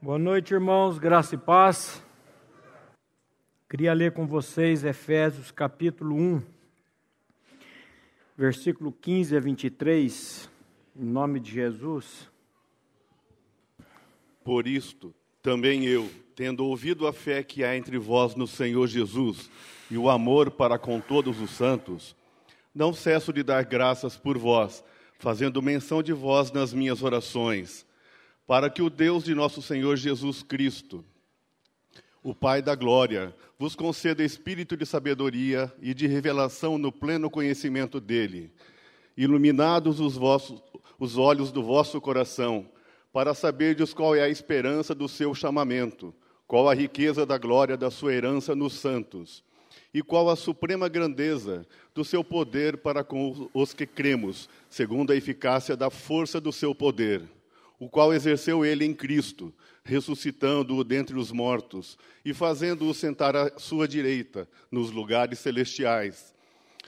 Boa noite, irmãos, graça e paz. Queria ler com vocês Efésios capítulo 1, versículo 15 a 23, em nome de Jesus. Por isto, também eu, tendo ouvido a fé que há entre vós no Senhor Jesus e o amor para com todos os santos, não cesso de dar graças por vós, fazendo menção de vós nas minhas orações, para que o Deus de nosso Senhor Jesus Cristo, o Pai da glória, vos conceda espírito de sabedoria e de revelação no pleno conhecimento dele, iluminados os, vossos, os olhos do vosso coração, para saberdes qual é a esperança do seu chamamento, qual a riqueza da glória da sua herança nos santos, e qual a suprema grandeza do seu poder para com os que cremos, segundo a eficácia da força do seu poder, o qual exerceu ele em Cristo, ressuscitando-o dentre os mortos e fazendo-o sentar à sua direita nos lugares celestiais,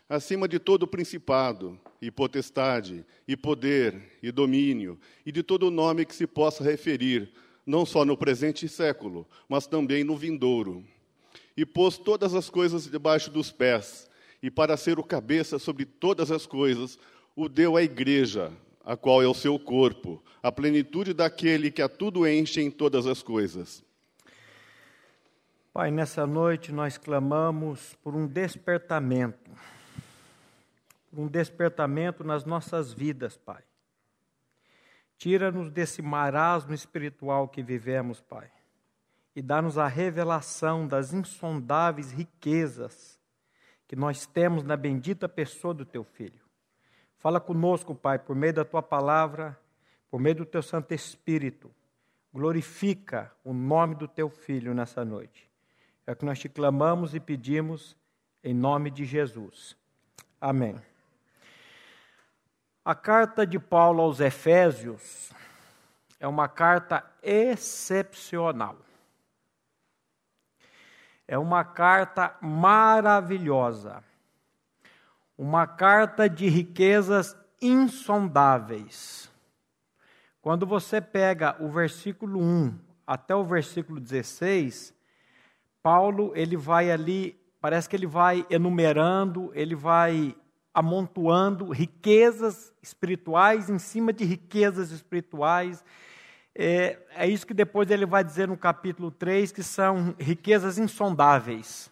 acima de todo principado, e potestade, e poder, e domínio, e de todo nome que se possa referir, não só no presente século, mas também no vindouro. E pôs todas as coisas debaixo dos pés, e para ser o cabeça sobre todas as coisas, o deu à igreja, a qual é o seu corpo, a plenitude daquele que a tudo enche em todas as coisas. Pai, nessa noite nós clamamos por um despertamento um despertamento nas nossas vidas, Pai. Tira-nos desse marasmo espiritual que vivemos, Pai, e dá-nos a revelação das insondáveis riquezas que nós temos na bendita pessoa do Teu Filho. Fala conosco, Pai, por meio da Tua palavra, por meio do Teu Santo Espírito. Glorifica o nome do Teu Filho nessa noite. É o que nós te clamamos e pedimos em nome de Jesus. Amém. A carta de Paulo aos Efésios é uma carta excepcional. É uma carta maravilhosa. Uma carta de riquezas insondáveis. Quando você pega o versículo 1 até o versículo 16, Paulo ele vai ali, parece que ele vai enumerando, ele vai amontoando riquezas espirituais em cima de riquezas espirituais. É, é, isso que depois ele vai dizer no capítulo 3, que são riquezas insondáveis.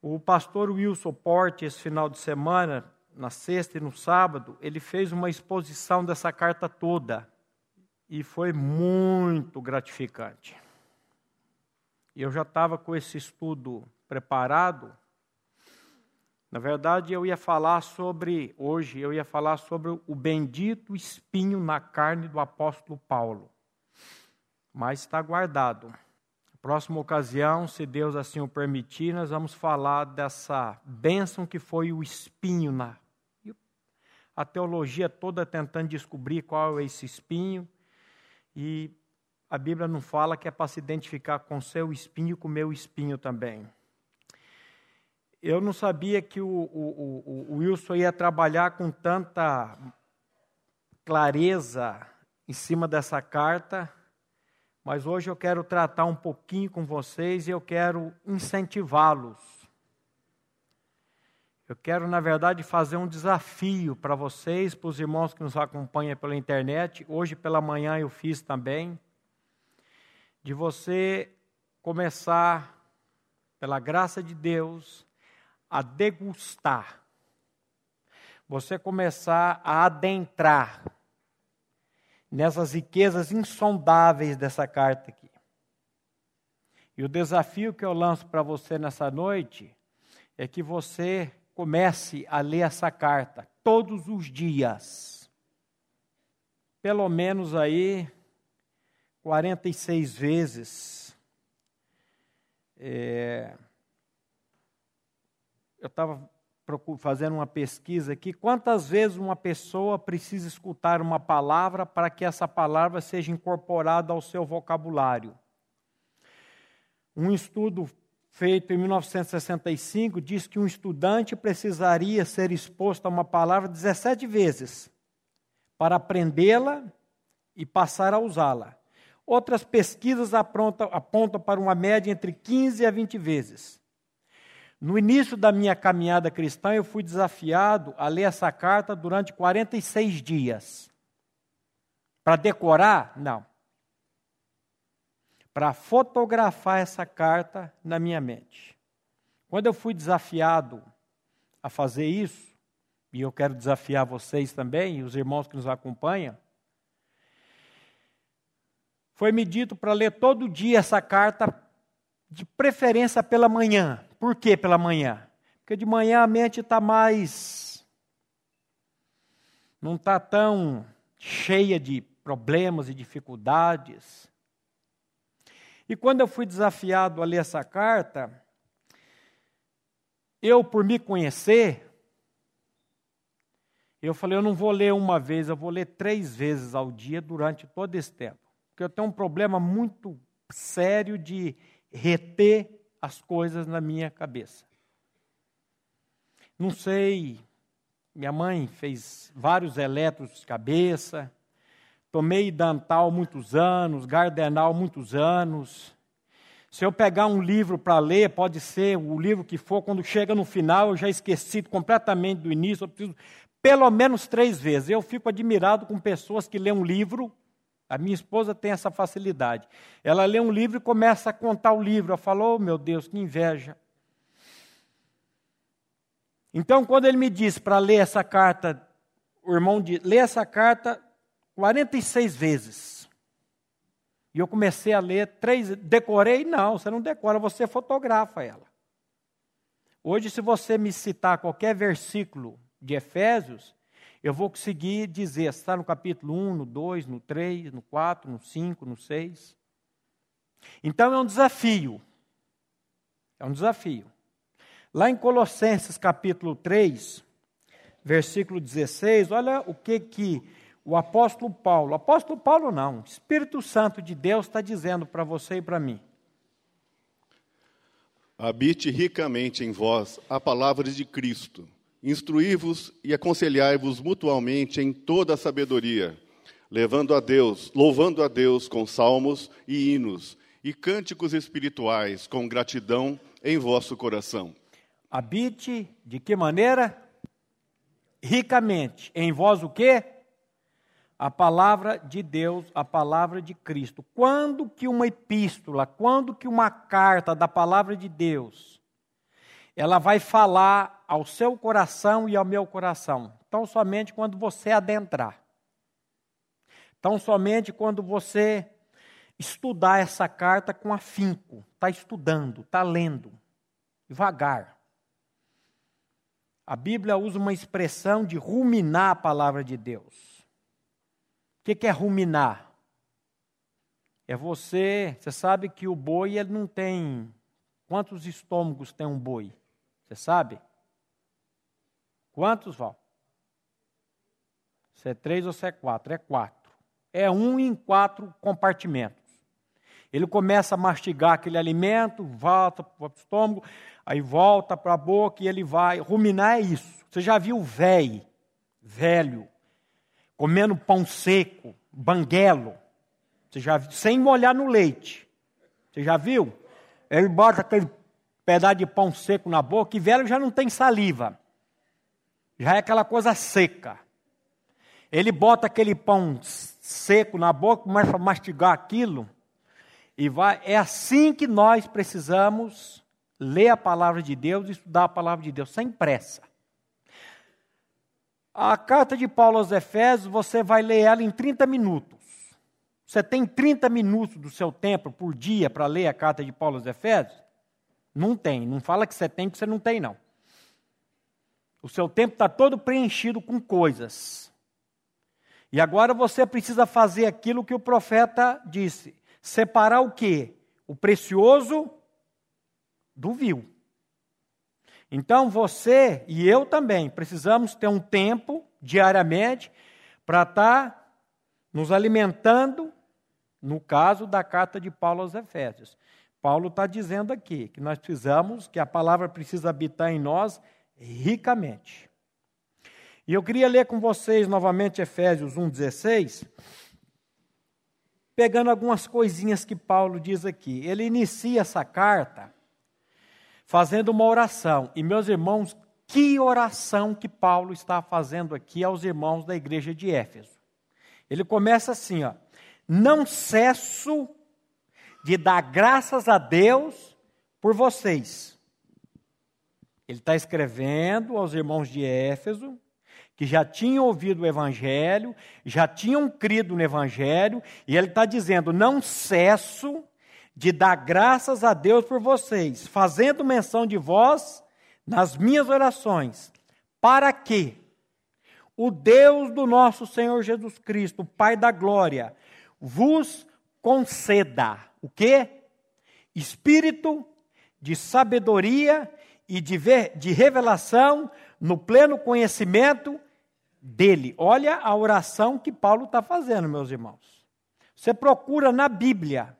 O pastor Wilson Porte, esse final de semana, na sexta e no sábado, ele fez uma exposição dessa carta toda. E foi muito gratificante. E eu já estava com esse estudo preparado na verdade, eu ia falar sobre, hoje, eu ia falar sobre o bendito espinho na carne do apóstolo Paulo. Mas está guardado. Próxima ocasião, se Deus assim o permitir, nós vamos falar dessa bênção que foi o espinho na. A teologia toda tentando descobrir qual é esse espinho. E a Bíblia não fala que é para se identificar com seu espinho e com meu espinho também eu não sabia que o, o, o, o Wilson ia trabalhar com tanta clareza em cima dessa carta, mas hoje eu quero tratar um pouquinho com vocês e eu quero incentivá-los. Eu quero, na verdade, fazer um desafio para vocês, para os irmãos que nos acompanham pela internet. Hoje pela manhã eu fiz também. De você começar, pela graça de Deus, a degustar, você começar a adentrar nessas riquezas insondáveis dessa carta aqui. E o desafio que eu lanço para você nessa noite é que você comece a ler essa carta todos os dias. Pelo menos aí 46 vezes. É, eu estava fazendo uma pesquisa aqui, quantas vezes uma pessoa precisa escutar uma palavra para que essa palavra seja incorporada ao seu vocabulário? Um estudo feito em 1965 diz que um estudante precisaria ser exposto a uma palavra 17 vezes para aprendê-la e passar a usá-la. Outras pesquisas apontam, para uma média entre 15 a 20 vezes. No início da minha caminhada cristã, eu fui desafiado a ler essa carta durante 46 dias. Para decorar? Não. Para fotografar essa carta na minha mente. Quando eu fui desafiado a fazer isso, e eu quero desafiar vocês também, e os irmãos que nos acompanham, foi me dito para ler todo dia essa carta, de preferência pela manhã. Por que pela manhã? Porque de manhã a mente está mais. não está tão cheia de problemas e dificuldades. E quando eu fui desafiado a ler essa carta, eu, por me conhecer, eu falei, eu não vou ler uma vez, eu vou ler três vezes ao dia durante todo esse tempo. Porque eu tenho um problema muito sério de reter as coisas na minha cabeça. Não sei, minha mãe fez vários eletros de cabeça, tomei Dantal muitos anos, Gardenal muitos anos, se eu pegar um livro para ler, pode ser o livro que for, quando chega no final, eu já esqueci completamente do início, eu preciso pelo menos três vezes. Eu fico admirado com pessoas que lêem um livro. A minha esposa tem essa facilidade. Ela lê um livro e começa a contar o livro. Eu falo, oh meu Deus, que inveja. Então, quando ele me disse para ler essa carta, o irmão diz, lê essa carta 46 vezes. E eu comecei a ler três. Decorei? Não, você não decora, você fotografa ela. Hoje, se você me citar qualquer versículo de Efésios, eu vou conseguir dizer, está no capítulo 1, no 2, no 3, no 4, no 5, no 6. Então é um desafio. É um desafio. Lá em Colossenses capítulo 3, versículo 16, olha o que que o apóstolo Paulo, apóstolo Paulo não, Espírito Santo de Deus está dizendo para você e para mim. Habite ricamente em vós a palavra de Cristo. Instruí-vos e aconselhai-vos mutualmente em toda a sabedoria, levando a Deus, louvando a Deus com salmos e hinos e cânticos espirituais com gratidão em vosso coração. Habite de que maneira? Ricamente. Em vós o quê? a palavra de Deus, a palavra de Cristo. Quando que uma epístola, quando que uma carta da palavra de Deus, ela vai falar ao seu coração e ao meu coração? Então somente quando você adentrar. Então somente quando você estudar essa carta com afinco, está estudando, está lendo, devagar. A Bíblia usa uma expressão de ruminar a palavra de Deus. O que, que é ruminar? É você, você sabe que o boi ele não tem quantos estômagos tem um boi? Você sabe? Quantos, Val? Se é três ou se é quatro? É quatro. É um em quatro compartimentos. Ele começa a mastigar aquele alimento, volta para o estômago, aí volta para a boca e ele vai. Ruminar é isso. Você já viu velho, velho, comendo pão seco, banguelo, você já sem molhar no leite. Você já viu? Ele bota aquele pedaço de pão seco na boca e velho já não tem saliva. Já é aquela coisa seca. Ele bota aquele pão seco na boca, começa a mastigar aquilo e vai. É assim que nós precisamos ler a palavra de Deus e estudar a palavra de Deus, sem pressa. A carta de Paulo aos Efésios, você vai ler ela em 30 minutos. Você tem 30 minutos do seu tempo por dia para ler a carta de Paulo aos Efésios? Não tem. Não fala que você tem, que você não tem, não. O seu tempo está todo preenchido com coisas. E agora você precisa fazer aquilo que o profeta disse: separar o quê? O precioso do vil. Então você e eu também precisamos ter um tempo diariamente para estar tá nos alimentando, no caso da carta de Paulo aos Efésios. Paulo está dizendo aqui que nós precisamos, que a palavra precisa habitar em nós ricamente. E eu queria ler com vocês novamente Efésios 1,16. pegando algumas coisinhas que Paulo diz aqui. Ele inicia essa carta fazendo uma oração. E, meus irmãos, que oração que Paulo está fazendo aqui aos irmãos da igreja de Éfeso. Ele começa assim, ó: Não cesso de dar graças a Deus por vocês. Ele está escrevendo aos irmãos de Éfeso, que já tinham ouvido o Evangelho, já tinham crido no Evangelho, e ele está dizendo: não cesso de dar graças a Deus por vocês, fazendo menção de vós nas minhas orações, para que o Deus do nosso Senhor Jesus Cristo, Pai da glória, vos conceda. O quê? Espírito de sabedoria e de, ver, de revelação no pleno conhecimento dele. Olha a oração que Paulo está fazendo, meus irmãos. Você procura na Bíblia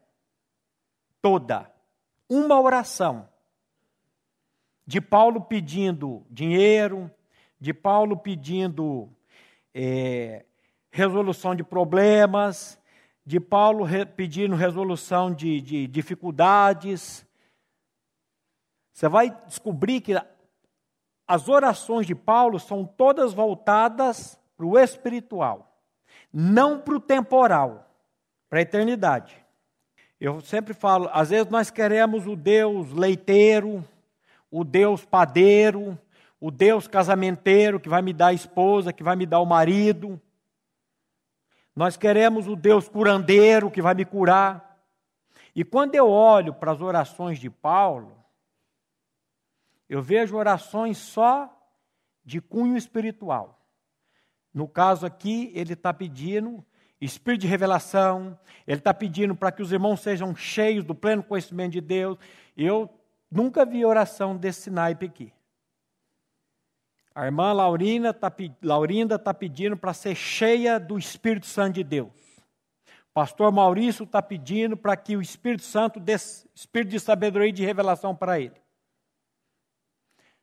toda uma oração de Paulo pedindo dinheiro, de Paulo pedindo é, resolução de problemas, de Paulo re, pedindo resolução de, de dificuldades. Você vai descobrir que as orações de Paulo são todas voltadas para o espiritual, não para o temporal, para a eternidade. Eu sempre falo, às vezes nós queremos o Deus leiteiro, o Deus padeiro, o Deus casamenteiro que vai me dar a esposa, que vai me dar o marido. Nós queremos o Deus curandeiro que vai me curar. E quando eu olho para as orações de Paulo, eu vejo orações só de cunho espiritual. No caso aqui, ele está pedindo espírito de revelação, ele está pedindo para que os irmãos sejam cheios do pleno conhecimento de Deus. Eu nunca vi oração desse naipe aqui. A irmã Laurina tá, Laurinda está pedindo para ser cheia do Espírito Santo de Deus. Pastor Maurício está pedindo para que o Espírito Santo dê espírito de sabedoria e de revelação para ele.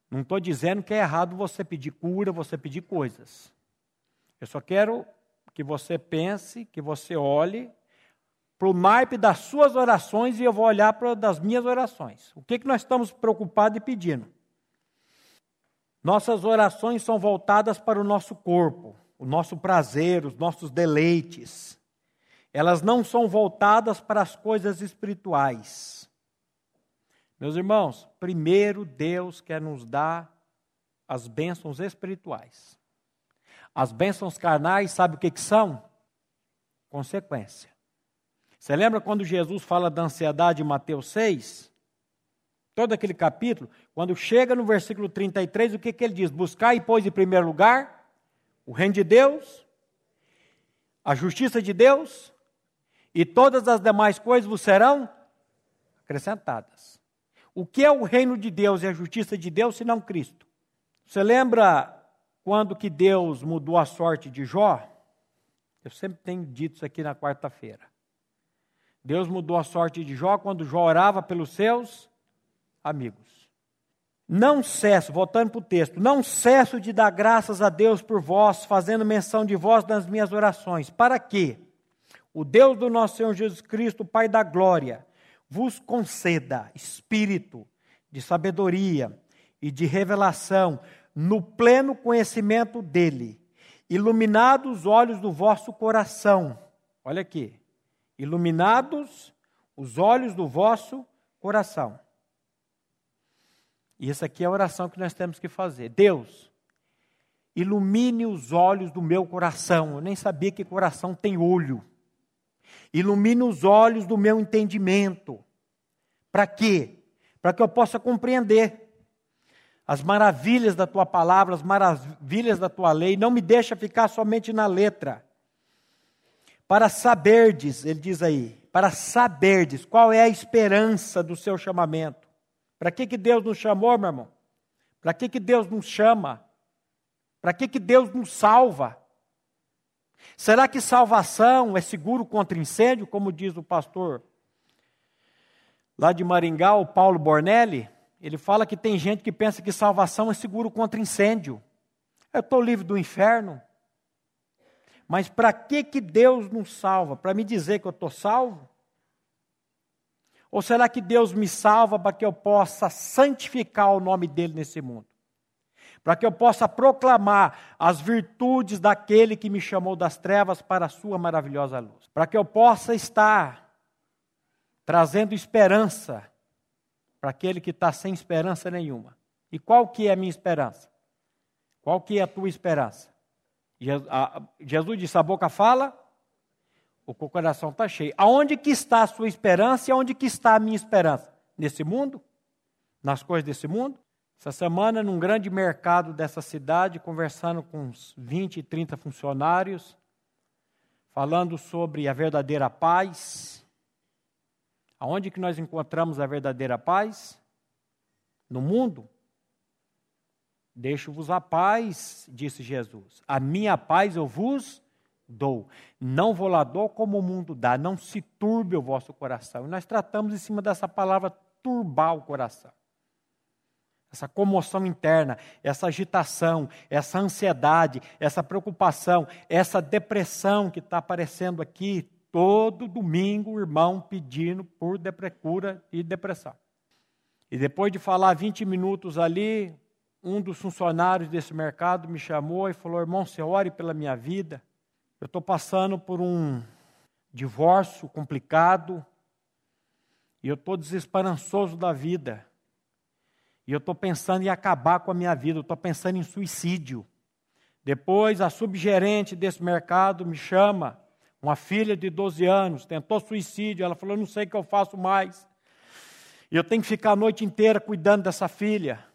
Não estou dizendo que é errado você pedir cura, você pedir coisas. Eu só quero que você pense, que você olhe para o naipe das suas orações e eu vou olhar para das minhas orações. O que, que nós estamos preocupados e pedindo? Nossas orações são voltadas para o nosso corpo, o nosso prazer, os nossos deleites. Elas não são voltadas para as coisas espirituais. Meus irmãos, primeiro Deus quer nos dar as bênçãos espirituais. As bênçãos carnais, sabe o que, que são? Consequência. Você lembra quando Jesus fala da ansiedade em Mateus 6? Todo aquele capítulo, quando chega no versículo 33, o que, que ele diz? Buscar, pois, em primeiro lugar o reino de Deus, a justiça de Deus, e todas as demais coisas vos serão acrescentadas. O que é o reino de Deus e a justiça de Deus, senão Cristo? Você lembra quando que Deus mudou a sorte de Jó? Eu sempre tenho dito isso aqui na quarta-feira. Deus mudou a sorte de Jó quando Jó orava pelos seus amigos. Não cesso, voltando para o texto, não cesso de dar graças a Deus por vós, fazendo menção de vós nas minhas orações. Para quê? O Deus do nosso Senhor Jesus Cristo, Pai da glória, vos conceda espírito de sabedoria e de revelação no pleno conhecimento dele, iluminados os olhos do vosso coração. Olha aqui. Iluminados os olhos do vosso coração. E essa aqui é a oração que nós temos que fazer. Deus, ilumine os olhos do meu coração. Eu nem sabia que coração tem olho. Ilumina os olhos do meu entendimento. Para quê? Para que eu possa compreender as maravilhas da tua palavra, as maravilhas da tua lei. Não me deixa ficar somente na letra. Para saberdes, ele diz aí, para saberdes qual é a esperança do seu chamamento. Para que, que Deus nos chamou, meu irmão? Para que, que Deus nos chama? Para que, que Deus nos salva? Será que salvação é seguro contra incêndio, como diz o pastor lá de Maringá, o Paulo Bornelli? Ele fala que tem gente que pensa que salvação é seguro contra incêndio. Eu estou livre do inferno. Mas para que, que Deus nos salva? Para me dizer que eu estou salvo? Ou será que Deus me salva para que eu possa santificar o nome dele nesse mundo? Para que eu possa proclamar as virtudes daquele que me chamou das trevas para a sua maravilhosa luz? Para que eu possa estar trazendo esperança para aquele que está sem esperança nenhuma. E qual que é a minha esperança? Qual que é a tua esperança? Jesus disse, a boca fala, o coração está cheio. Aonde que está a sua esperança e aonde que está a minha esperança? Nesse mundo? Nas coisas desse mundo? Essa semana, num grande mercado dessa cidade, conversando com uns 20, 30 funcionários, falando sobre a verdadeira paz. Aonde que nós encontramos a verdadeira paz? No mundo? Deixo-vos a paz, disse Jesus. A minha paz eu vos dou. Não vou lá dou como o mundo dá. Não se turbe o vosso coração. E nós tratamos em cima dessa palavra turbar o coração. Essa comoção interna, essa agitação, essa ansiedade, essa preocupação, essa depressão que está aparecendo aqui todo domingo, o irmão pedindo por cura e depressão. E depois de falar 20 minutos ali, um dos funcionários desse mercado me chamou e falou: irmão, você ore pela minha vida. Eu estou passando por um divórcio complicado e eu estou desesperançoso da vida. E eu estou pensando em acabar com a minha vida, estou pensando em suicídio. Depois, a subgerente desse mercado me chama, uma filha de 12 anos, tentou suicídio. Ela falou: Não sei o que eu faço mais. E eu tenho que ficar a noite inteira cuidando dessa filha.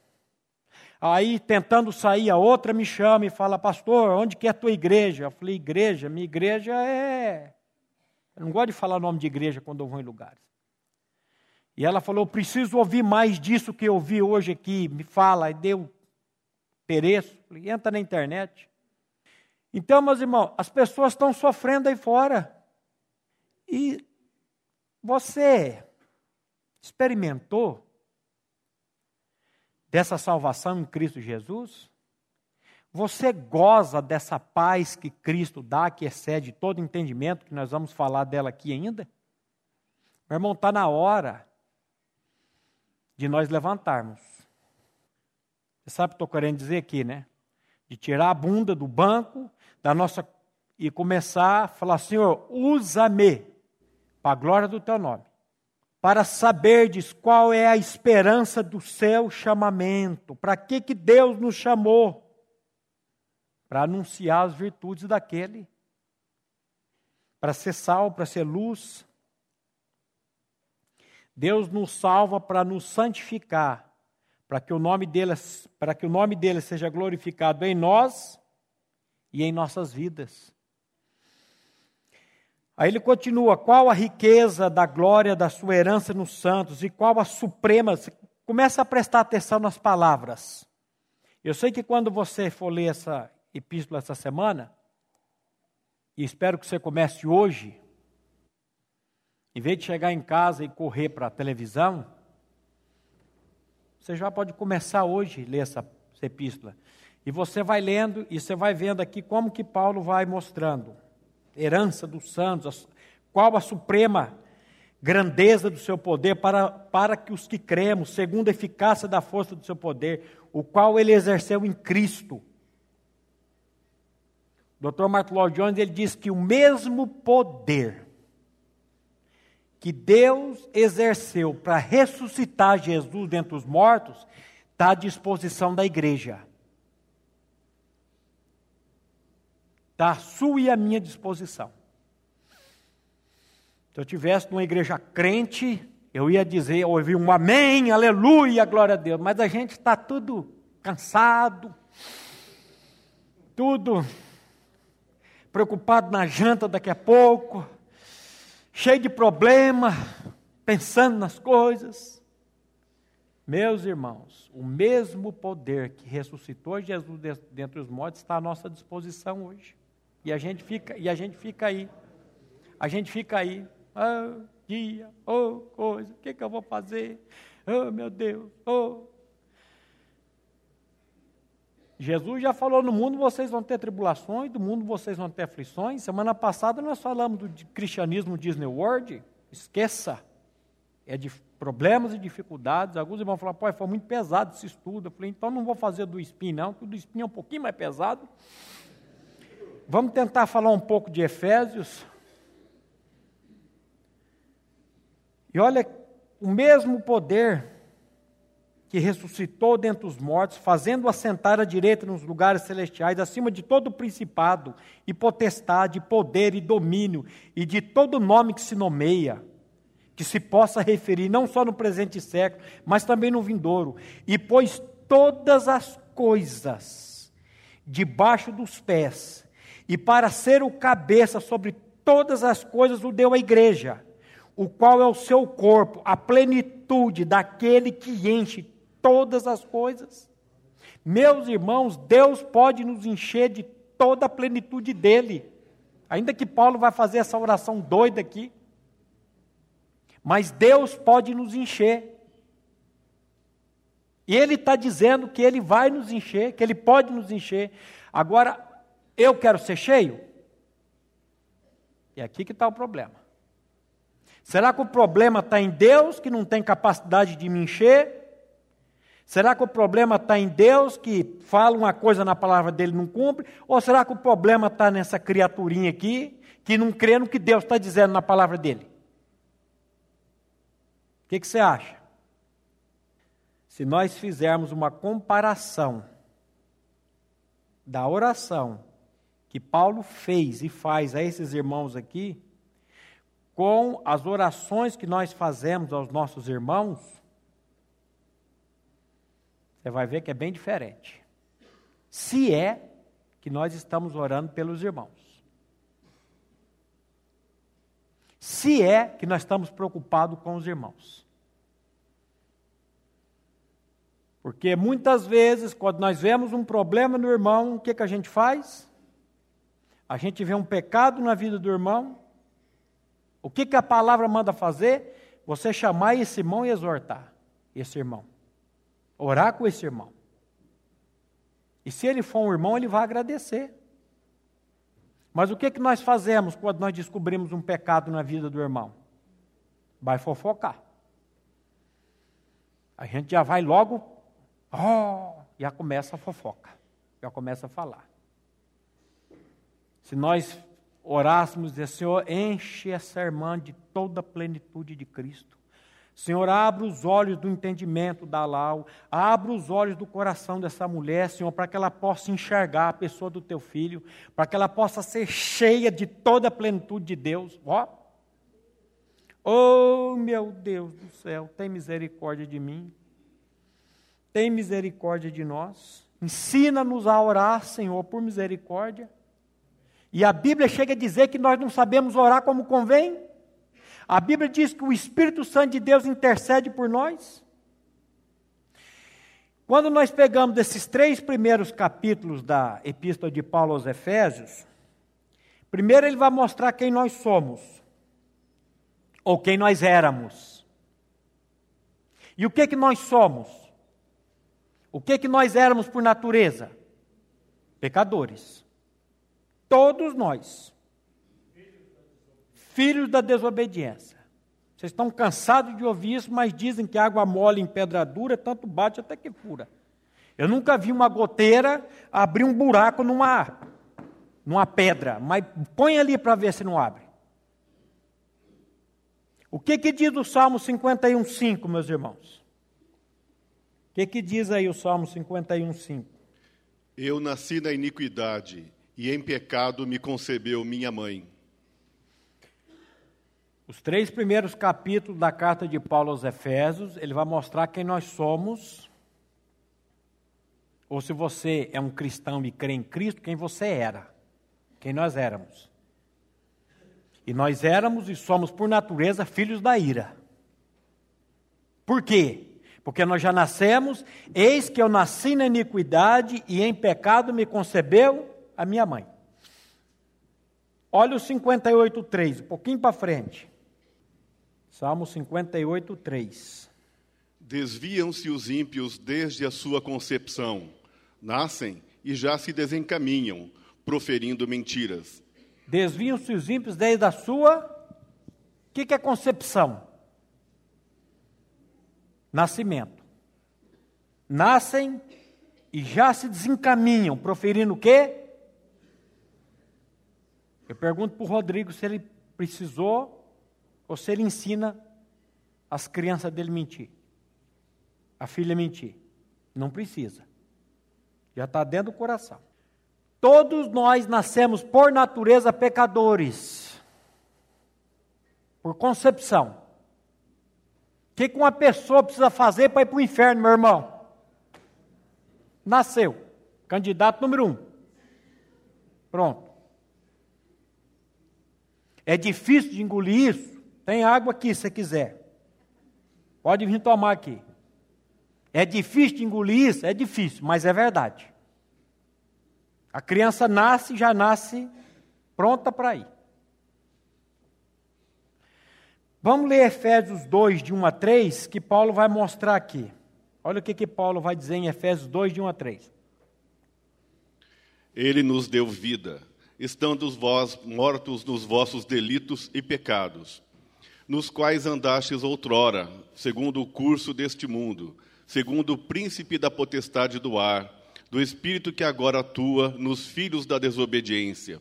Aí, tentando sair, a outra me chama e fala, pastor, onde que é a tua igreja? Eu falei, igreja? Minha igreja é... Eu não gosto de falar nome de igreja quando eu vou em lugares. E ela falou, preciso ouvir mais disso que eu ouvi hoje aqui. Me fala, e deu pereço. Entra na internet. Então, meus irmãos, as pessoas estão sofrendo aí fora. E você experimentou dessa salvação em Cristo Jesus? Você goza dessa paz que Cristo dá, que excede todo entendimento, que nós vamos falar dela aqui ainda? Meu irmão, está na hora de nós levantarmos. Você sabe o que estou querendo dizer aqui, né? De tirar a bunda do banco da nossa e começar a falar, Senhor, usa-me para a glória do teu nome para saberdes qual é a esperança do seu chamamento. Para que, que Deus nos chamou? Para anunciar as virtudes daquele. Para ser sal, para ser luz. Deus nos salva para nos santificar, para que o nome dele, para que o nome dele seja glorificado em nós e em nossas vidas. Aí ele continua: qual a riqueza da glória da sua herança nos santos e qual a suprema. Começa a prestar atenção nas palavras. Eu sei que quando você for ler essa epístola essa semana, e espero que você comece hoje, em vez de chegar em casa e correr para a televisão, você já pode começar hoje a ler essa, essa epístola. E você vai lendo e você vai vendo aqui como que Paulo vai mostrando herança dos santos, qual a suprema grandeza do seu poder para, para que os que cremos, segundo a eficácia da força do seu poder, o qual ele exerceu em Cristo. Dr. Martin Lloyd Jones ele diz que o mesmo poder que Deus exerceu para ressuscitar Jesus dentre os mortos está à disposição da igreja. está à sua e à minha disposição. Se eu tivesse numa igreja crente, eu ia dizer, eu ouvi um amém, aleluia, glória a Deus, mas a gente está tudo cansado, tudo preocupado na janta daqui a pouco, cheio de problema, pensando nas coisas. Meus irmãos, o mesmo poder que ressuscitou Jesus dentre os mortos está à nossa disposição hoje. E a gente fica, e a gente fica aí. A gente fica aí. Oh, dia, oh, coisa, o que, que eu vou fazer? Oh, meu Deus, oh. Jesus já falou: no mundo vocês vão ter tribulações, do mundo vocês vão ter aflições. Semana passada nós falamos do cristianismo Disney World. Esqueça. É de problemas e dificuldades. Alguns irmãos falaram: pô, foi muito pesado esse estudo. Eu falei: então não vou fazer do espinho, não, porque o do espinho é um pouquinho mais pesado. Vamos tentar falar um pouco de Efésios. E olha, o mesmo poder que ressuscitou dentre os mortos, fazendo assentar à direita nos lugares celestiais, acima de todo principado e potestade, poder e domínio, e de todo nome que se nomeia, que se possa referir não só no presente século, mas também no vindouro, e pôs todas as coisas debaixo dos pés, e para ser o cabeça sobre todas as coisas o deu à igreja, o qual é o seu corpo, a plenitude daquele que enche todas as coisas. Meus irmãos, Deus pode nos encher de toda a plenitude dele. Ainda que Paulo vai fazer essa oração doida aqui. Mas Deus pode nos encher. E Ele está dizendo que Ele vai nos encher, que Ele pode nos encher. Agora, eu quero ser cheio? E é aqui que está o problema. Será que o problema está em Deus, que não tem capacidade de me encher? Será que o problema está em Deus, que fala uma coisa na palavra dele e não cumpre? Ou será que o problema está nessa criaturinha aqui, que não crê no que Deus está dizendo na palavra dele? O que, que você acha? Se nós fizermos uma comparação da oração que Paulo fez e faz a esses irmãos aqui, com as orações que nós fazemos aos nossos irmãos, você vai ver que é bem diferente. Se é que nós estamos orando pelos irmãos. Se é que nós estamos preocupados com os irmãos. Porque muitas vezes, quando nós vemos um problema no irmão, o que, que a gente faz? A gente vê um pecado na vida do irmão. O que, que a palavra manda fazer? Você chamar esse irmão e exortar esse irmão orar com esse irmão. E se ele for um irmão, ele vai agradecer. Mas o que, que nós fazemos quando nós descobrimos um pecado na vida do irmão? Vai fofocar. A gente já vai logo, oh, já começa a fofoca, já começa a falar. Se nós orássemos e Senhor, enche essa irmã de toda a plenitude de Cristo. Senhor, abra os olhos do entendimento da Lau, abra os olhos do coração dessa mulher, Senhor, para que ela possa enxergar a pessoa do teu filho, para que ela possa ser cheia de toda a plenitude de Deus. Ó. Oh, meu Deus do céu, tem misericórdia de mim. Tem misericórdia de nós. Ensina-nos a orar, Senhor, por misericórdia. E a Bíblia chega a dizer que nós não sabemos orar como convém. A Bíblia diz que o Espírito Santo de Deus intercede por nós. Quando nós pegamos esses três primeiros capítulos da Epístola de Paulo aos Efésios, primeiro ele vai mostrar quem nós somos, ou quem nós éramos. E o que que nós somos? O que que nós éramos por natureza? Pecadores. Todos nós filhos da desobediência. Vocês estão cansados de ouvir isso, mas dizem que água mole em pedra dura, tanto bate até que fura. Eu nunca vi uma goteira abrir um buraco numa, numa pedra, mas põe ali para ver se não abre. O que, que diz o Salmo 51,5, meus irmãos? O que, que diz aí o Salmo 51,5? Eu nasci na iniquidade, e em pecado me concebeu minha mãe. Os três primeiros capítulos da carta de Paulo aos Efésios, ele vai mostrar quem nós somos, ou se você é um cristão e crê em Cristo, quem você era, quem nós éramos. E nós éramos e somos, por natureza, filhos da ira. Por quê? Porque nós já nascemos, eis que eu nasci na iniquidade e em pecado me concebeu a minha mãe. Olha o 58,3, um pouquinho para frente. Salmo 58, 3. Desviam-se os ímpios desde a sua concepção, nascem e já se desencaminham, proferindo mentiras. Desviam-se os ímpios desde a sua. O que, que é concepção? Nascimento. Nascem e já se desencaminham, proferindo o quê? Eu pergunto para o Rodrigo se ele precisou se ele ensina as crianças dele mentir. A filha mentir. Não precisa. Já está dentro do coração. Todos nós nascemos por natureza pecadores. Por concepção. O que, que uma pessoa precisa fazer para ir para o inferno, meu irmão? Nasceu. Candidato número um. Pronto. É difícil de engolir isso? Tem água aqui se quiser. Pode vir tomar aqui. É difícil de engolir isso? É difícil, mas é verdade. A criança nasce, já nasce pronta para ir. Vamos ler Efésios 2, de 1 a 3, que Paulo vai mostrar aqui. Olha o que, que Paulo vai dizer em Efésios 2, de 1 a 3. Ele nos deu vida, estando vós mortos nos vossos delitos e pecados, nos quais andastes outrora, segundo o curso deste mundo, segundo o príncipe da potestade do ar, do espírito que agora atua nos filhos da desobediência,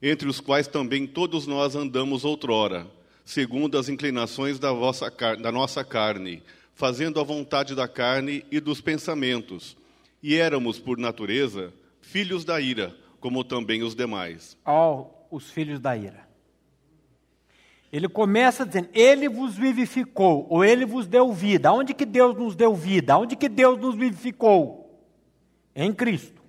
entre os quais também todos nós andamos outrora, segundo as inclinações da, vossa, da nossa carne, fazendo a vontade da carne e dos pensamentos, e éramos, por natureza, filhos da ira, como também os demais. Ó, oh, os filhos da ira. Ele começa dizendo: Ele vos vivificou, ou Ele vos deu vida. Onde que Deus nos deu vida? Onde que Deus nos vivificou? Em Cristo.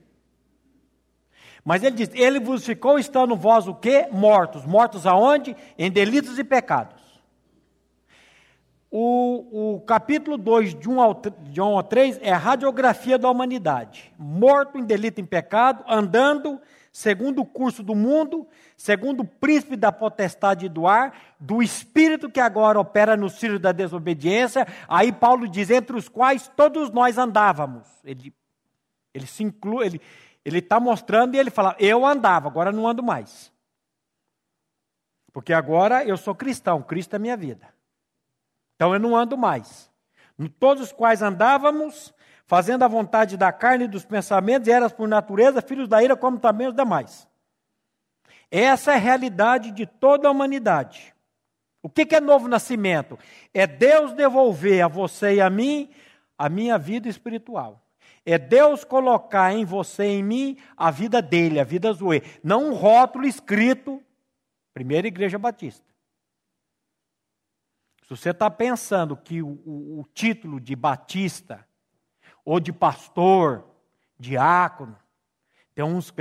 Mas ele diz: Ele vos ficou estando vós o quê? Mortos. Mortos aonde? Em delitos e pecados. O, o capítulo 2, de 1 ao, de 1 ao 3, é a radiografia da humanidade. Morto em delito e pecado, andando segundo o curso do mundo, segundo o príncipe da potestade do ar, do espírito que agora opera no círculo da desobediência. Aí Paulo diz, entre os quais todos nós andávamos. Ele, ele se inclui, ele ele está mostrando e ele fala: eu andava, agora não ando mais. Porque agora eu sou cristão, Cristo é minha vida. Então eu não ando mais. Todos os quais andávamos, fazendo a vontade da carne e dos pensamentos, e eras por natureza filhos da ira, como também os demais. Essa é a realidade de toda a humanidade. O que é novo nascimento? É Deus devolver a você e a mim a minha vida espiritual. É Deus colocar em você e em mim a vida dele, a vida zoe. Não um rótulo escrito, Primeira Igreja Batista. Se você está pensando que o, o, o título de batista, ou de pastor, diácono, tem uns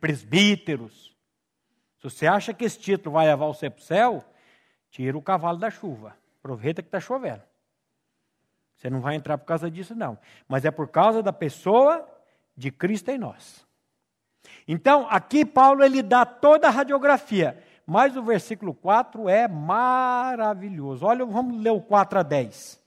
presbíteros, se você acha que esse título vai levar você para o céu, tira o cavalo da chuva. Aproveita que está chovendo. Você não vai entrar por causa disso, não. Mas é por causa da pessoa de Cristo em nós. Então, aqui Paulo ele dá toda a radiografia. Mas o versículo 4 é maravilhoso. Olha, vamos ler o 4 a 10.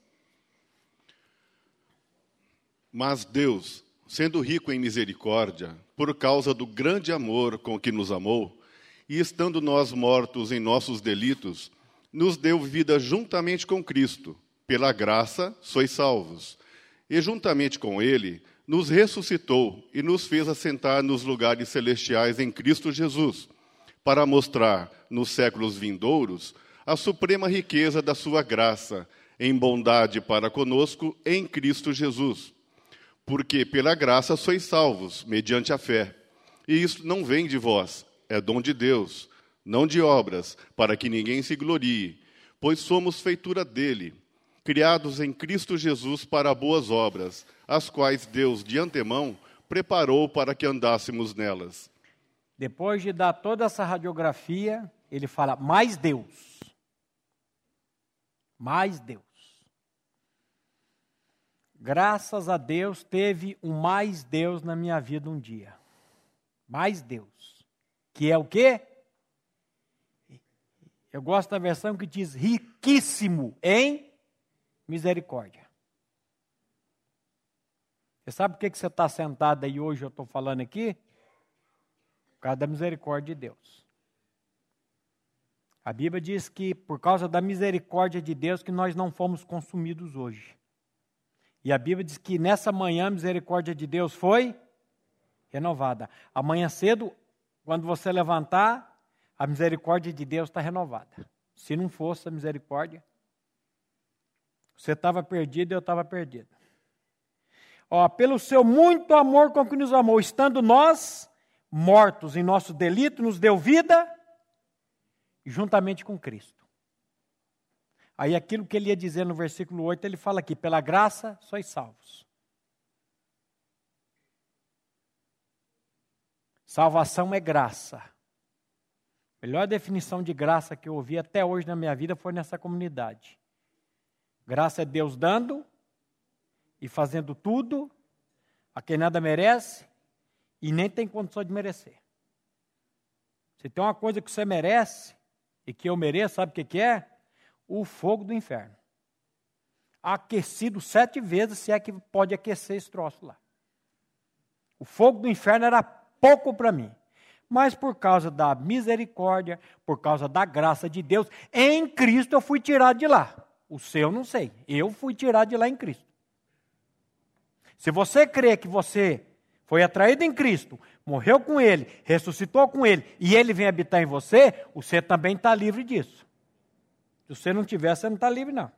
Mas Deus, sendo rico em misericórdia, por causa do grande amor com que nos amou, e estando nós mortos em nossos delitos, nos deu vida juntamente com Cristo. Pela graça sois salvos. E juntamente com Ele, nos ressuscitou e nos fez assentar nos lugares celestiais em Cristo Jesus para mostrar nos séculos vindouros a suprema riqueza da sua graça em bondade para conosco em Cristo Jesus. Porque pela graça sois salvos, mediante a fé. E isso não vem de vós, é dom de Deus, não de obras, para que ninguém se glorie, pois somos feitura dele, criados em Cristo Jesus para boas obras, as quais Deus de antemão preparou para que andássemos nelas. Depois de dar toda essa radiografia, ele fala: mais Deus. Mais Deus. Graças a Deus teve um mais Deus na minha vida um dia. Mais Deus. Que é o quê? Eu gosto da versão que diz riquíssimo em misericórdia. Você sabe por que você está sentado aí hoje, eu estou falando aqui? Por causa da misericórdia de Deus. A Bíblia diz que por causa da misericórdia de Deus que nós não fomos consumidos hoje. E a Bíblia diz que nessa manhã a misericórdia de Deus foi renovada. Amanhã cedo, quando você levantar, a misericórdia de Deus está renovada. Se não fosse a misericórdia, você estava perdido e eu estava perdido. Ó, pelo seu muito amor com que nos amou, estando nós mortos em nosso delito, nos deu vida juntamente com Cristo. Aí aquilo que ele ia dizer no versículo 8, ele fala aqui: pela graça sois salvos. Salvação é graça. A melhor definição de graça que eu ouvi até hoje na minha vida foi nessa comunidade. Graça é Deus dando e fazendo tudo a quem nada merece e nem tem condição de merecer. Se tem uma coisa que você merece e que eu mereço, sabe o que, que é? O fogo do inferno. Aquecido sete vezes, se é que pode aquecer esse troço lá. O fogo do inferno era pouco para mim. Mas por causa da misericórdia, por causa da graça de Deus, em Cristo eu fui tirado de lá. O seu não sei. Eu fui tirado de lá em Cristo. Se você crê que você foi atraído em Cristo, morreu com Ele, ressuscitou com Ele e Ele vem habitar em você, você também está livre disso. Se você não tiver, você não está livre, não.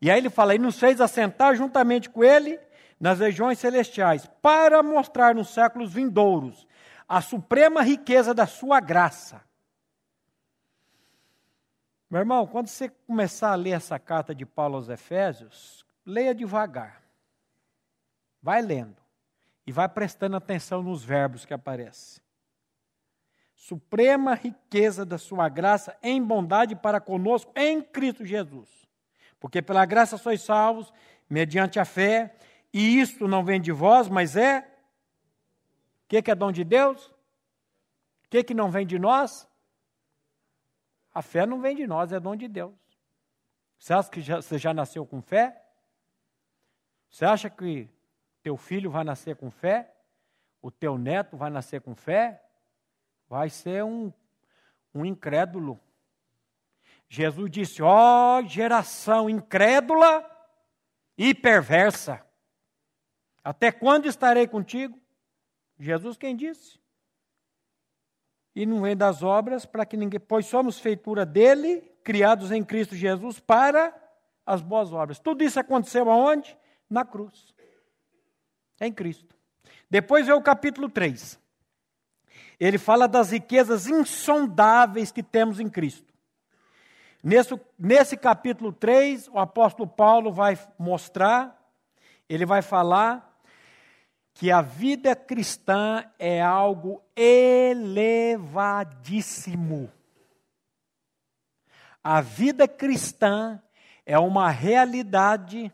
E aí ele fala: e nos fez assentar juntamente com Ele nas regiões celestiais, para mostrar nos séculos vindouros a suprema riqueza da Sua graça meu irmão, quando você começar a ler essa carta de Paulo aos Efésios, leia devagar. Vai lendo. E vai prestando atenção nos verbos que aparecem. Suprema riqueza da sua graça em bondade para conosco em Cristo Jesus. Porque pela graça sois salvos, mediante a fé, e isto não vem de vós, mas é. O que, que é dom de Deus? O que, que não vem de nós? A fé não vem de nós, é dom de Deus. Você acha que já, você já nasceu com fé? Você acha que teu filho vai nascer com fé? O teu neto vai nascer com fé? Vai ser um, um incrédulo. Jesus disse: Ó oh, geração incrédula e perversa, até quando estarei contigo? Jesus quem disse? e não vem das obras para que ninguém. Pois somos feitura dele, criados em Cristo Jesus para as boas obras. Tudo isso aconteceu aonde? Na cruz. Em Cristo. Depois vem o capítulo 3. Ele fala das riquezas insondáveis que temos em Cristo. Nesse, nesse capítulo 3, o apóstolo Paulo vai mostrar, ele vai falar que a vida cristã é algo elevadíssimo. A vida cristã é uma realidade,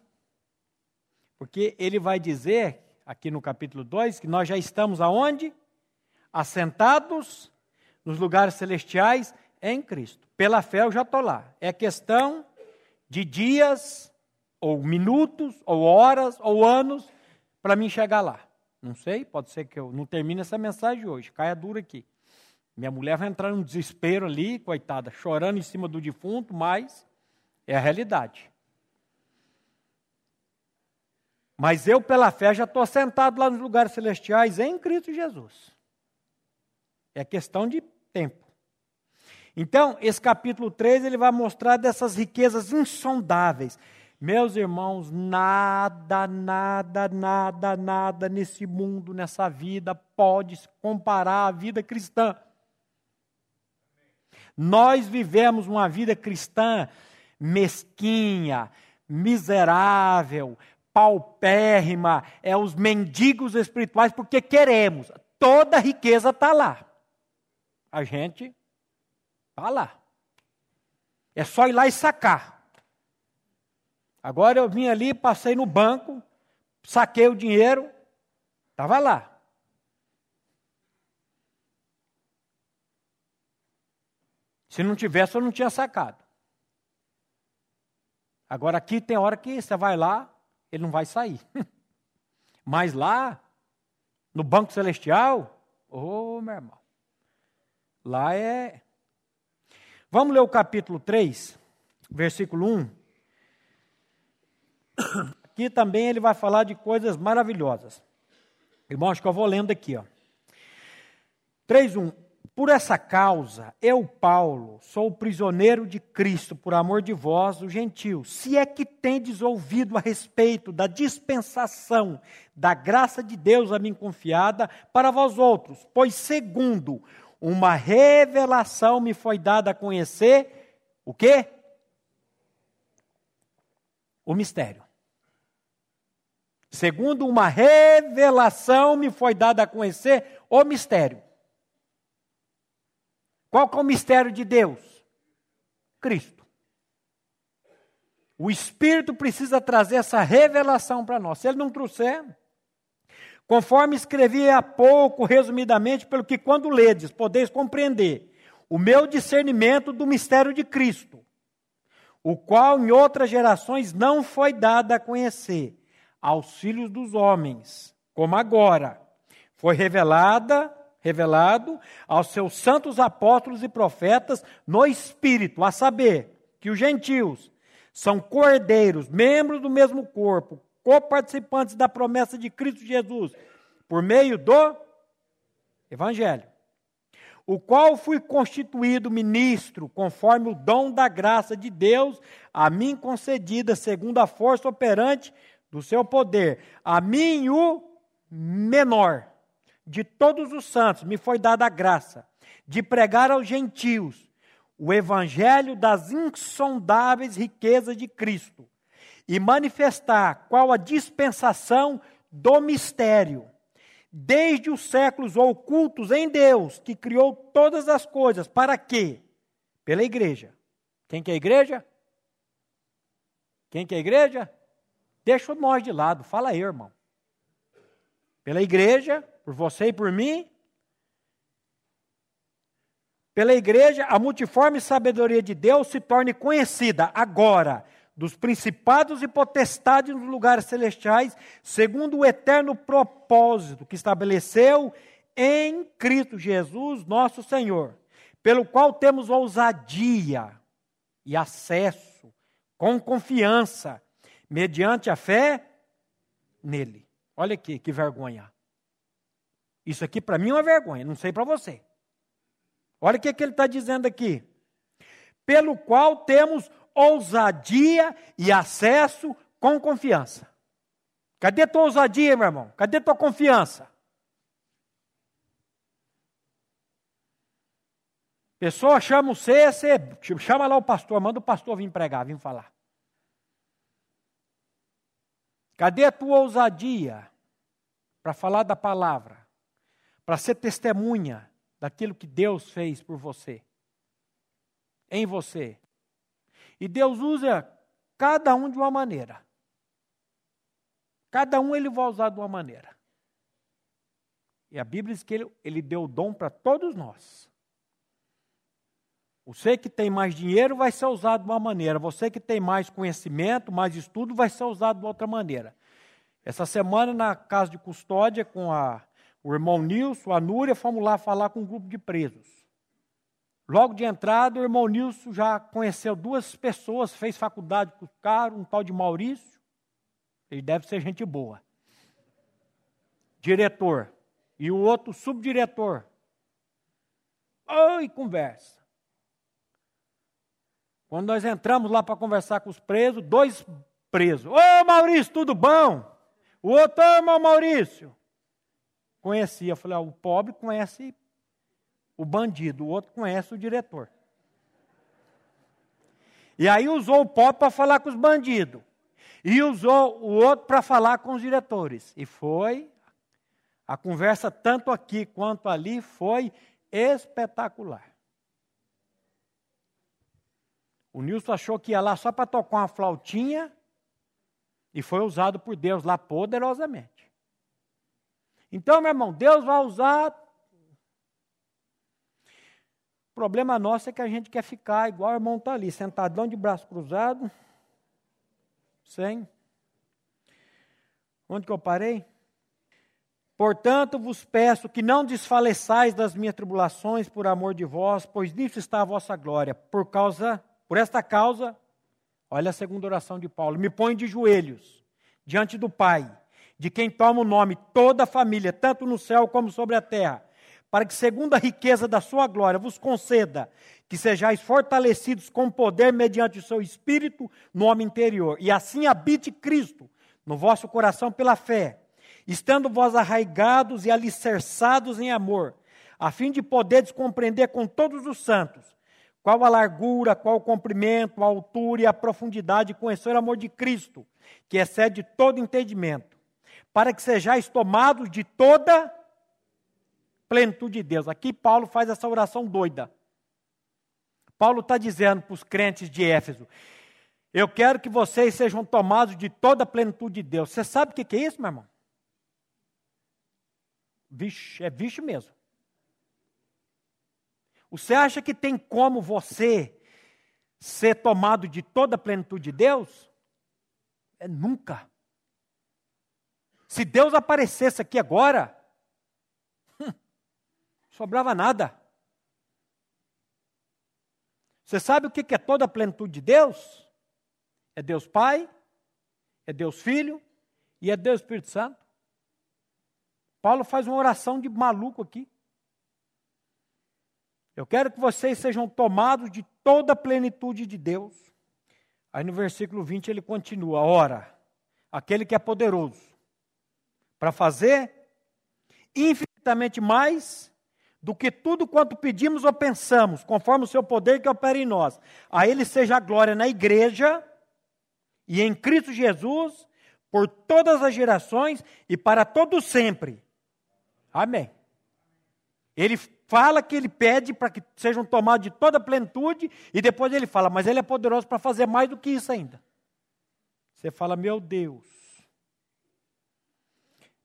porque ele vai dizer, aqui no capítulo 2, que nós já estamos aonde? Assentados nos lugares celestiais em Cristo. Pela fé eu já estou lá. É questão de dias, ou minutos, ou horas, ou anos, para mim chegar lá. Não sei, pode ser que eu não termine essa mensagem hoje, caia dura aqui. Minha mulher vai entrar num desespero ali, coitada, chorando em cima do defunto, mas é a realidade. Mas eu, pela fé, já estou sentado lá nos lugares celestiais em Cristo Jesus. É questão de tempo. Então, esse capítulo 3 ele vai mostrar dessas riquezas insondáveis. Meus irmãos, nada, nada, nada, nada nesse mundo, nessa vida, pode se comparar à vida cristã. Nós vivemos uma vida cristã mesquinha, miserável, paupérrima, é os mendigos espirituais, porque queremos. Toda riqueza está lá. A gente está lá. É só ir lá e sacar. Agora eu vim ali, passei no banco, saquei o dinheiro, estava lá. Se não tivesse, eu não tinha sacado. Agora aqui tem hora que você vai lá, ele não vai sair. Mas lá, no banco celestial, ô oh, meu irmão, lá é. Vamos ler o capítulo 3, versículo 1. Aqui também ele vai falar de coisas maravilhosas. Irmão, acho que eu vou lendo aqui, ó. 3:1 Por essa causa, eu, Paulo, sou prisioneiro de Cristo por amor de vós, os gentios. Se é que tendes ouvido a respeito da dispensação da graça de Deus a mim confiada para vós outros, pois segundo uma revelação me foi dada a conhecer o quê? O mistério. Segundo uma revelação me foi dada a conhecer o mistério qual é o mistério de Deus? Cristo. O Espírito precisa trazer essa revelação para nós. Se ele não trouxer, conforme escrevi há pouco, resumidamente, pelo que quando ledes, podeis compreender o meu discernimento do mistério de Cristo, o qual em outras gerações não foi dado a conhecer. Aos filhos dos homens, como agora foi revelada revelado aos seus santos apóstolos e profetas no Espírito, a saber, que os gentios são cordeiros, membros do mesmo corpo, coparticipantes da promessa de Cristo Jesus, por meio do Evangelho, o qual fui constituído ministro, conforme o dom da graça de Deus a mim concedida, segundo a força operante do seu poder, a mim o menor de todos os santos me foi dada a graça de pregar aos gentios o evangelho das insondáveis riquezas de Cristo e manifestar qual a dispensação do mistério, desde os séculos ocultos em Deus, que criou todas as coisas, para quê? Pela igreja. Quem que é a igreja? Quem que é a igreja? Deixa nós de lado, fala aí, irmão. Pela igreja, por você e por mim. Pela igreja, a multiforme sabedoria de Deus se torne conhecida agora dos principados e potestades nos lugares celestiais, segundo o eterno propósito que estabeleceu em Cristo Jesus, nosso Senhor, pelo qual temos ousadia e acesso com confiança, mediante a fé nele. Olha aqui, que vergonha. Isso aqui para mim é uma vergonha, não sei para você. Olha o que, que ele está dizendo aqui. Pelo qual temos ousadia e acesso com confiança. Cadê tua ousadia, meu irmão? Cadê tua confiança? Pessoa chama você, você chama lá o pastor, manda o pastor vir pregar, vir falar. Cadê a tua ousadia para falar da palavra? para ser testemunha daquilo que Deus fez por você, em você. E Deus usa cada um de uma maneira. Cada um ele vai usar de uma maneira. E a Bíblia diz que ele, ele deu o dom para todos nós. Você que tem mais dinheiro vai ser usado de uma maneira, você que tem mais conhecimento, mais estudo, vai ser usado de outra maneira. Essa semana, na casa de custódia, com a o irmão Nilson, a Núria, fomos lá falar com um grupo de presos. Logo de entrada, o irmão Nilson já conheceu duas pessoas, fez faculdade com o cara, um tal de Maurício. Ele deve ser gente boa. Diretor. E o outro subdiretor. Oi, conversa. Quando nós entramos lá para conversar com os presos, dois presos. Ô Maurício, tudo bom? O outro, irmão Maurício conhecia. Eu falei, ah, o pobre conhece o bandido, o outro conhece o diretor. E aí usou o pobre para falar com os bandidos. E usou o outro para falar com os diretores. E foi. A conversa, tanto aqui quanto ali, foi espetacular. O Nilson achou que ia lá só para tocar uma flautinha e foi usado por Deus lá poderosamente. Então, meu irmão, Deus vai usar. O problema nosso é que a gente quer ficar igual o irmão está ali, sentadão de braço cruzado, sem. Onde que eu parei? Portanto, vos peço que não desfaleçais das minhas tribulações por amor de vós, pois nisso está a vossa glória. Por causa, por esta causa, olha a segunda oração de Paulo, me põe de joelhos diante do Pai, de quem toma o nome toda a família, tanto no céu como sobre a terra, para que, segundo a riqueza da sua glória, vos conceda que sejais fortalecidos com poder mediante o seu espírito no homem interior, e assim habite Cristo no vosso coração pela fé estando vós arraigados e alicerçados em amor, a fim de poderes compreender com todos os santos qual a largura, qual o comprimento, a altura e a profundidade de conhecer o amor de Cristo, que excede todo entendimento, para que sejais tomados de toda plenitude de Deus. Aqui Paulo faz essa oração doida. Paulo está dizendo para os crentes de Éfeso: Eu quero que vocês sejam tomados de toda a plenitude de Deus. Você sabe o que é isso, meu irmão? Vixe, é vixe mesmo. Você acha que tem como você ser tomado de toda a plenitude de Deus? É nunca. Se Deus aparecesse aqui agora, sobrava nada. Você sabe o que é toda a plenitude de Deus? É Deus Pai, é Deus Filho e é Deus Espírito Santo. Paulo faz uma oração de maluco aqui. Eu quero que vocês sejam tomados de toda a plenitude de Deus. Aí no versículo 20 ele continua: Ora, aquele que é poderoso para fazer infinitamente mais do que tudo quanto pedimos ou pensamos, conforme o seu poder que opera em nós. A ele seja a glória na igreja e em Cristo Jesus por todas as gerações e para todos sempre. Amém. Ele fala que ele pede para que sejam tomados de toda a plenitude, e depois ele fala, mas ele é poderoso para fazer mais do que isso ainda. Você fala, meu Deus.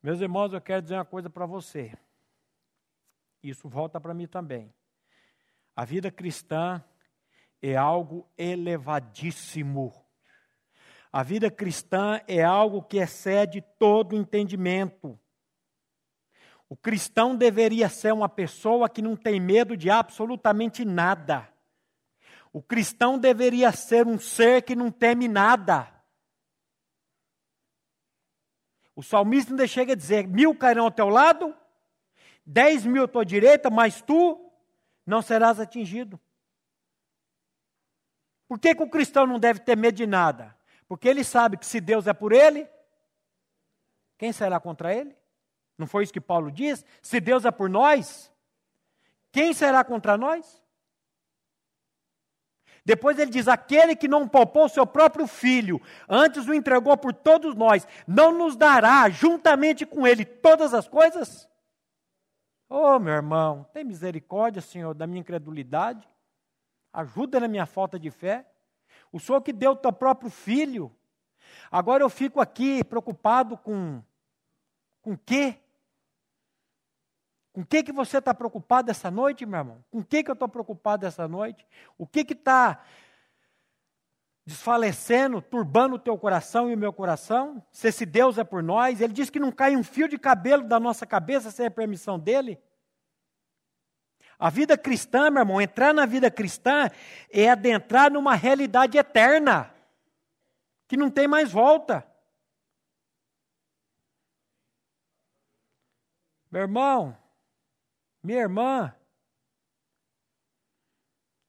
Meus irmãos, eu quero dizer uma coisa para você. Isso volta para mim também. A vida cristã é algo elevadíssimo. A vida cristã é algo que excede todo entendimento. O cristão deveria ser uma pessoa que não tem medo de absolutamente nada. O cristão deveria ser um ser que não teme nada. O salmista ainda chega a dizer: mil cairão ao teu lado, dez mil à tua direita, mas tu não serás atingido. Por que, que o cristão não deve ter medo de nada? Porque ele sabe que se Deus é por ele, quem será contra ele? Não foi isso que Paulo diz? Se Deus é por nós, quem será contra nós? Depois ele diz: aquele que não poupou seu próprio filho, antes o entregou por todos nós, não nos dará juntamente com ele todas as coisas? Oh, meu irmão, tem misericórdia, Senhor, da minha incredulidade. Ajuda na minha falta de fé. O Senhor que deu o teu próprio filho. Agora eu fico aqui preocupado com com quê? Com o que, que você está preocupado essa noite, meu irmão? Com o que, que eu estou preocupado essa noite? O que está desfalecendo, turbando o teu coração e o meu coração? Se esse Deus é por nós, ele diz que não cai um fio de cabelo da nossa cabeça sem a permissão dele. A vida cristã, meu irmão, entrar na vida cristã é adentrar numa realidade eterna, que não tem mais volta. Meu irmão, minha irmã,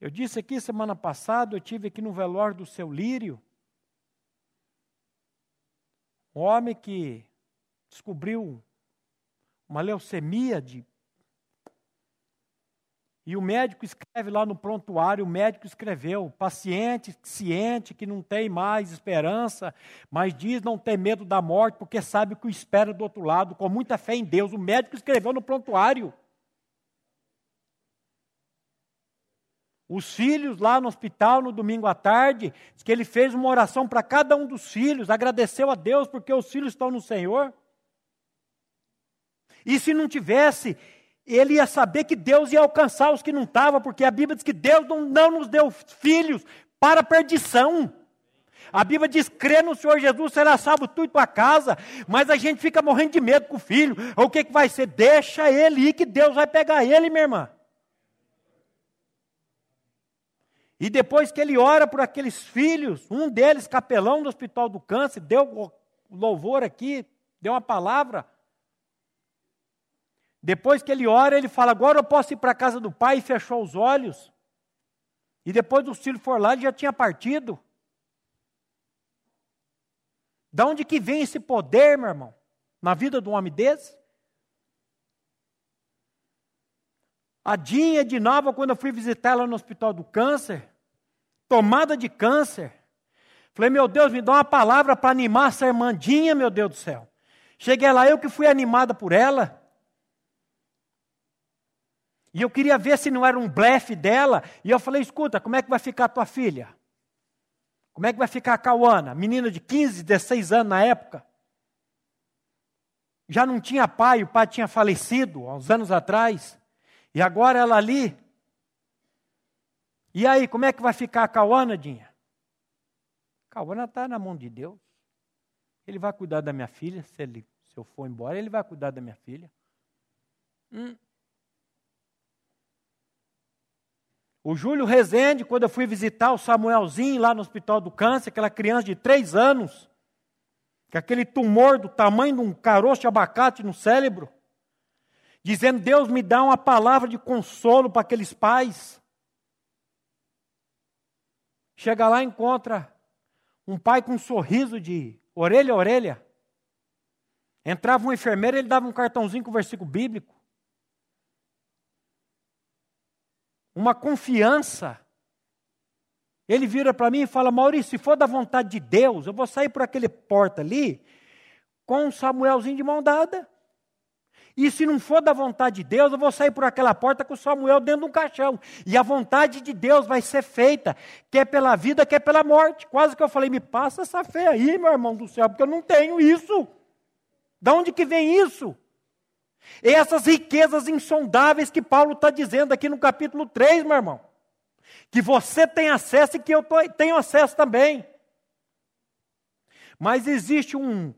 eu disse aqui semana passada, eu tive aqui no velório do seu Lírio, um homem que descobriu uma leucemia de e o médico escreve lá no prontuário, o médico escreveu, paciente ciente que não tem mais esperança, mas diz não ter medo da morte, porque sabe que o espera do outro lado, com muita fé em Deus. O médico escreveu no prontuário. Os filhos lá no hospital no domingo à tarde, diz que ele fez uma oração para cada um dos filhos, agradeceu a Deus porque os filhos estão no Senhor. E se não tivesse, ele ia saber que Deus ia alcançar os que não estavam, porque a Bíblia diz que Deus não, não nos deu filhos para perdição. A Bíblia diz: crê no Senhor Jesus, será salvo tu e tua casa. Mas a gente fica morrendo de medo com o filho. O que, que vai ser? Deixa ele ir, que Deus vai pegar ele, minha irmã. E depois que ele ora por aqueles filhos, um deles, capelão do Hospital do Câncer, deu louvor aqui, deu uma palavra. Depois que ele ora, ele fala: Agora eu posso ir para a casa do pai, e fechou os olhos. E depois do filho for lá, ele já tinha partido. Da onde que vem esse poder, meu irmão? Na vida de um homem desse? A Dinha de Nova, quando eu fui visitar ela no Hospital do Câncer, tomada de câncer. Falei, meu Deus, me dá uma palavra para animar essa irmandinha, meu Deus do céu. Cheguei lá, eu que fui animada por ela. E eu queria ver se não era um blefe dela. E eu falei: escuta, como é que vai ficar a tua filha? Como é que vai ficar a Cauana? Menina de 15, 16 anos na época. Já não tinha pai, o pai tinha falecido há uns anos atrás. E agora ela ali, e aí, como é que vai ficar a Cauana, Dinha? Cauana está na mão de Deus. Ele vai cuidar da minha filha, se, ele, se eu for embora, ele vai cuidar da minha filha. Hum. O Júlio Rezende, quando eu fui visitar o Samuelzinho lá no Hospital do Câncer, aquela criança de três anos, com aquele tumor do tamanho de um caroço de abacate no cérebro, dizendo: Deus me dá uma palavra de consolo para aqueles pais. Chega lá e encontra um pai com um sorriso de orelha a orelha. Entrava um enfermeiro, ele dava um cartãozinho com o versículo bíblico. Uma confiança. Ele vira para mim e fala: Maurício, se for da vontade de Deus, eu vou sair por aquele porta ali com um Samuelzinho de mão dada. E se não for da vontade de Deus, eu vou sair por aquela porta com Samuel dentro de um caixão. E a vontade de Deus vai ser feita, quer pela vida, quer pela morte. Quase que eu falei, me passa essa fé aí, meu irmão do céu, porque eu não tenho isso. Da onde que vem isso? E essas riquezas insondáveis que Paulo está dizendo aqui no capítulo 3, meu irmão. Que você tem acesso e que eu tenho acesso também. Mas existe um,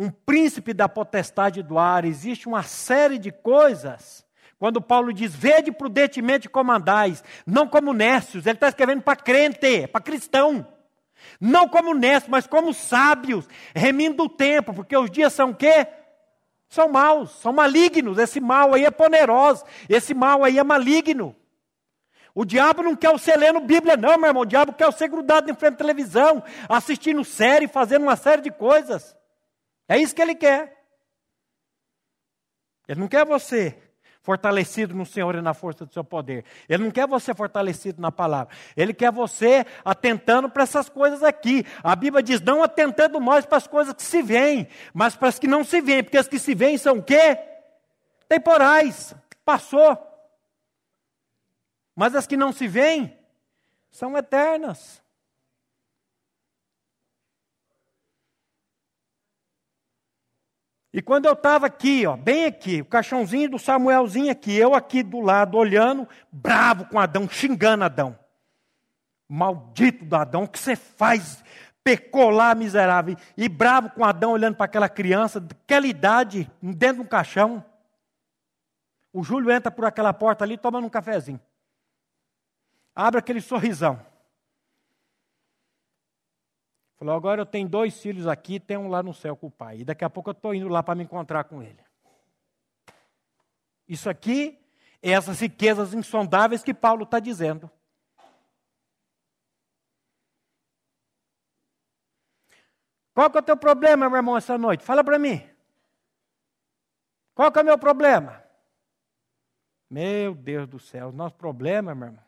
um príncipe da potestade do ar, existe uma série de coisas. Quando Paulo diz, vede prudentemente como andais, não como nécios, ele está escrevendo para crente, para cristão. Não como nécios, mas como sábios, remindo o tempo, porque os dias são quê? São maus, são malignos. Esse mal aí é poderoso, esse mal aí é maligno. O diabo não quer você lendo Bíblia, não, meu irmão. O diabo quer você grudado em frente à televisão, assistindo série, fazendo uma série de coisas. É isso que ele quer. Ele não quer você fortalecido no Senhor e na força do seu poder. Ele não quer você fortalecido na palavra. Ele quer você atentando para essas coisas aqui. A Bíblia diz: não atentando mais para as coisas que se veem, mas para as que não se veem, porque as que se veem são o quê? Temporais. Passou. Mas as que não se veem são eternas. E quando eu estava aqui, ó, bem aqui, o caixãozinho do Samuelzinho aqui, eu aqui do lado, olhando, bravo com Adão, xingando Adão. Maldito do Adão, o que você faz? Pecou lá, miserável. E bravo com Adão, olhando para aquela criança, daquela idade, dentro de um caixão. O Júlio entra por aquela porta ali, tomando um cafezinho. Abre aquele sorrisão. Falou, agora eu tenho dois filhos aqui, tem um lá no céu com o pai. E daqui a pouco eu estou indo lá para me encontrar com ele. Isso aqui é essas riquezas insondáveis que Paulo está dizendo. Qual que é o teu problema, meu irmão, essa noite? Fala para mim. Qual que é o meu problema? Meu Deus do céu, nosso problema, meu irmão,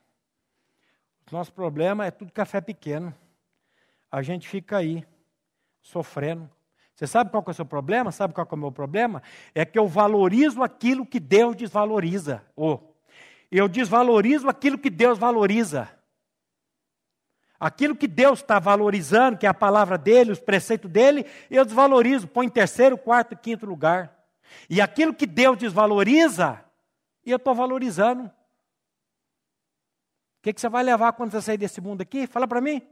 nosso problema é tudo café pequeno a gente fica aí, sofrendo. Você sabe qual é o seu problema? Sabe qual é o meu problema? É que eu valorizo aquilo que Deus desvaloriza. Ou eu desvalorizo aquilo que Deus valoriza. Aquilo que Deus está valorizando, que é a palavra dele, os preceitos dele, eu desvalorizo, põe em terceiro, quarto, quinto lugar. E aquilo que Deus desvaloriza, eu estou valorizando. O que, que você vai levar quando você sair desse mundo aqui? Fala para mim.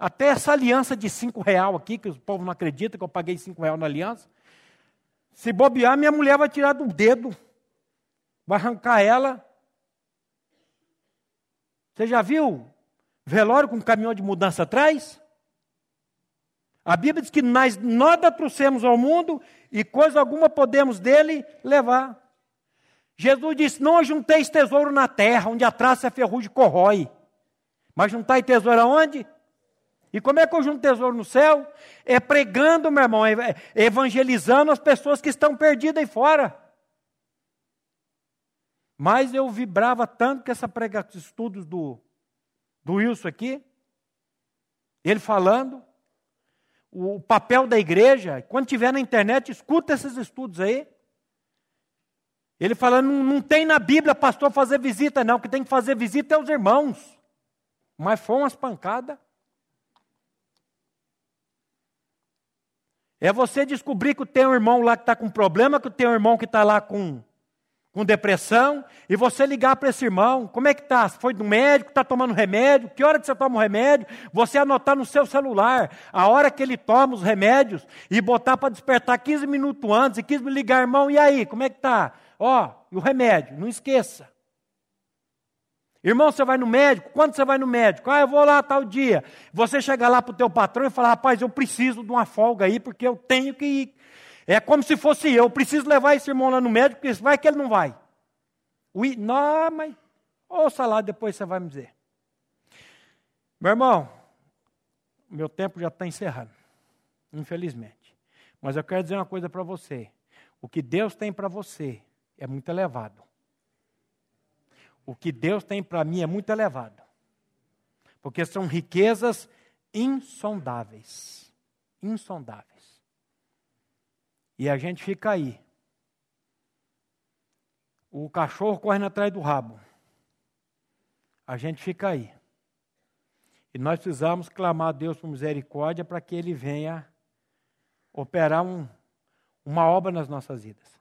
Até essa aliança de cinco real aqui, que o povo não acredita que eu paguei cinco real na aliança. Se bobear, minha mulher vai tirar do dedo, vai arrancar ela. Você já viu velório com caminhão de mudança atrás? A Bíblia diz que nós nada trouxemos ao mundo e coisa alguma podemos dele levar. Jesus disse: Não junteis tesouro na terra, onde a traça e a ferrugem corrói. Mas juntai tesouro aonde? E como é que eu junto tesouro no céu? É pregando, meu irmão, é evangelizando as pessoas que estão perdidas aí fora. Mas eu vibrava tanto com essa prega, estudos do, do Wilson aqui, ele falando, o papel da igreja, quando tiver na internet, escuta esses estudos aí. Ele falando, não, não tem na Bíblia pastor fazer visita, não, que tem que fazer visita é os irmãos. Mas foi umas pancadas. É você descobrir que tem um irmão lá que está com problema, que tem um irmão que está lá com, com depressão, e você ligar para esse irmão, como é que está? Foi do médico, está tomando remédio? Que hora que você toma o remédio? Você anotar no seu celular a hora que ele toma os remédios e botar para despertar 15 minutos antes, e 15 minutos ligar, irmão, e aí, como é que está? Ó, e o remédio, não esqueça. Irmão, você vai no médico? Quando você vai no médico? Ah, eu vou lá tal dia. Você chega lá para o teu patrão e fala, rapaz, eu preciso de uma folga aí, porque eu tenho que ir. É como se fosse eu, eu preciso levar esse irmão lá no médico, porque vai que ele não vai. Ui, não, mas ouça lá, depois você vai me dizer. Meu irmão, meu tempo já está encerrando, infelizmente. Mas eu quero dizer uma coisa para você. O que Deus tem para você é muito elevado. O que Deus tem para mim é muito elevado. Porque são riquezas insondáveis. Insondáveis. E a gente fica aí. O cachorro correndo atrás do rabo. A gente fica aí. E nós precisamos clamar a Deus por misericórdia para que Ele venha operar um, uma obra nas nossas vidas.